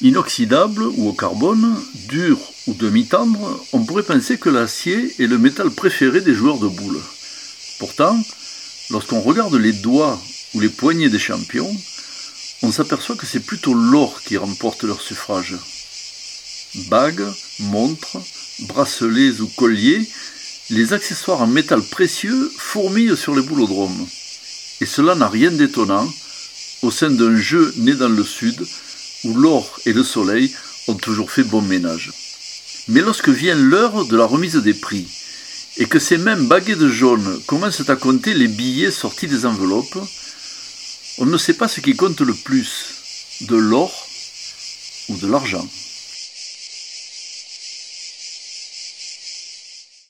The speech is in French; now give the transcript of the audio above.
Inoxydable ou au carbone, dur ou demi-tendre, on pourrait penser que l'acier est le métal préféré des joueurs de boules. Pourtant, lorsqu'on regarde les doigts ou les poignets des champions, on s'aperçoit que c'est plutôt l'or qui remporte leur suffrage. Bagues, montres, bracelets ou colliers, les accessoires en métal précieux fourmillent sur les boulodromes. Et cela n'a rien d'étonnant au sein d'un jeu né dans le sud où l'or et le soleil ont toujours fait bon ménage. Mais lorsque vient l'heure de la remise des prix, et que ces mêmes baguettes de jaune commencent à compter les billets sortis des enveloppes, on ne sait pas ce qui compte le plus, de l'or ou de l'argent.